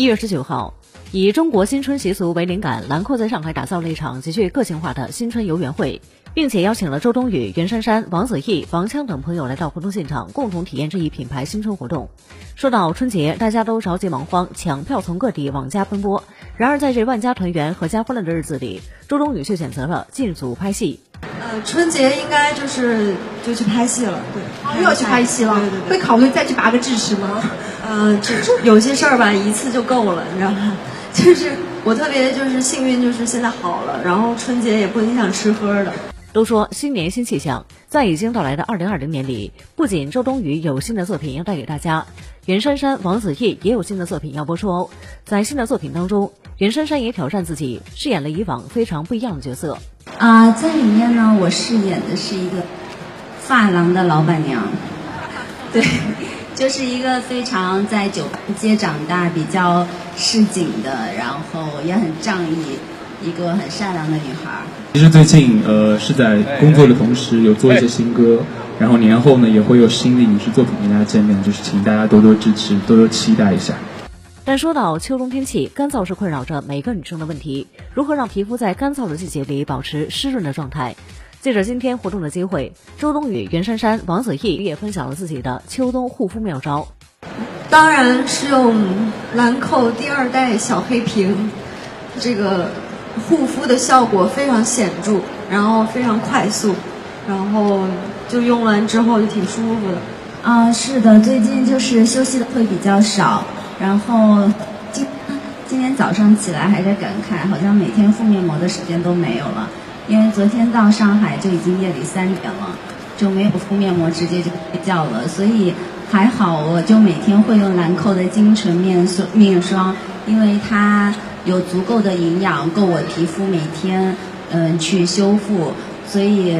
一月十九号，以中国新春习俗为灵感，兰蔻在上海打造了一场极具个性化的新春游园会，并且邀请了周冬雨、袁姗姗、王子异、王锵等朋友来到活动现场，共同体验这一品牌新春活动。说到春节，大家都着急忙慌，抢票从各地往家奔波。然而，在这万家团圆、阖家欢乐的日子里，周冬雨却选择了进组拍戏。呃，春节应该就是就去拍戏了，对，又要去拍戏了，对对对，会考虑再去拔个智齿吗？呃，就有些事儿吧，一次就够了，你知道吗？就是我特别就是幸运，就是现在好了，然后春节也不影响吃喝的。都说新年新气象，在已经到来的二零二零年里，不仅周冬雨有新的作品要带给大家，袁姗姗、王子异也有新的作品要播出哦。在新的作品当中，袁姗姗也挑战自己，饰演了以往非常不一样的角色。啊，在里面呢，我饰演的是一个发廊的老板娘，对，就是一个非常在酒吧街长大、比较市井的，然后也很仗义，一个很善良的女孩。其实最近呃是在工作的同时有做一些新歌，然后年后呢也会有新的影视作品跟大家见面，就是请大家多多支持，多多期待一下。但说到秋冬天气，干燥是困扰着每个女生的问题。如何让皮肤在干燥的季节里保持湿润的状态？借着今天活动的机会，周冬雨、袁姗姗、王子异也分享了自己的秋冬护肤妙招。当然是用兰蔻第二代小黑瓶，这个护肤的效果非常显著，然后非常快速，然后就用完之后就挺舒服的。啊，是的，最近就是休息的会比较少。然后今今天早上起来还在感慨，好像每天敷面膜的时间都没有了，因为昨天到上海就已经夜里三点了，就没有敷面膜，直接就睡觉了。所以还好，我就每天会用兰蔻的精纯面霜面霜，因为它有足够的营养，够我皮肤每天嗯去修复，所以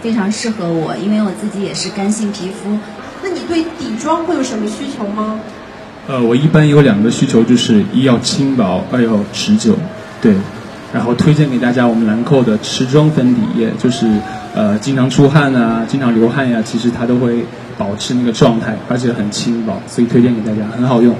非常适合我，因为我自己也是干性皮肤。那你对底妆会有什么需求吗？呃，我一般有两个需求，就是一要轻薄，二要持久，对。然后推荐给大家我们兰蔻的持妆粉底液，就是呃经常出汗啊，经常流汗呀，其实它都会保持那个状态，而且很轻薄，所以推荐给大家，很好用。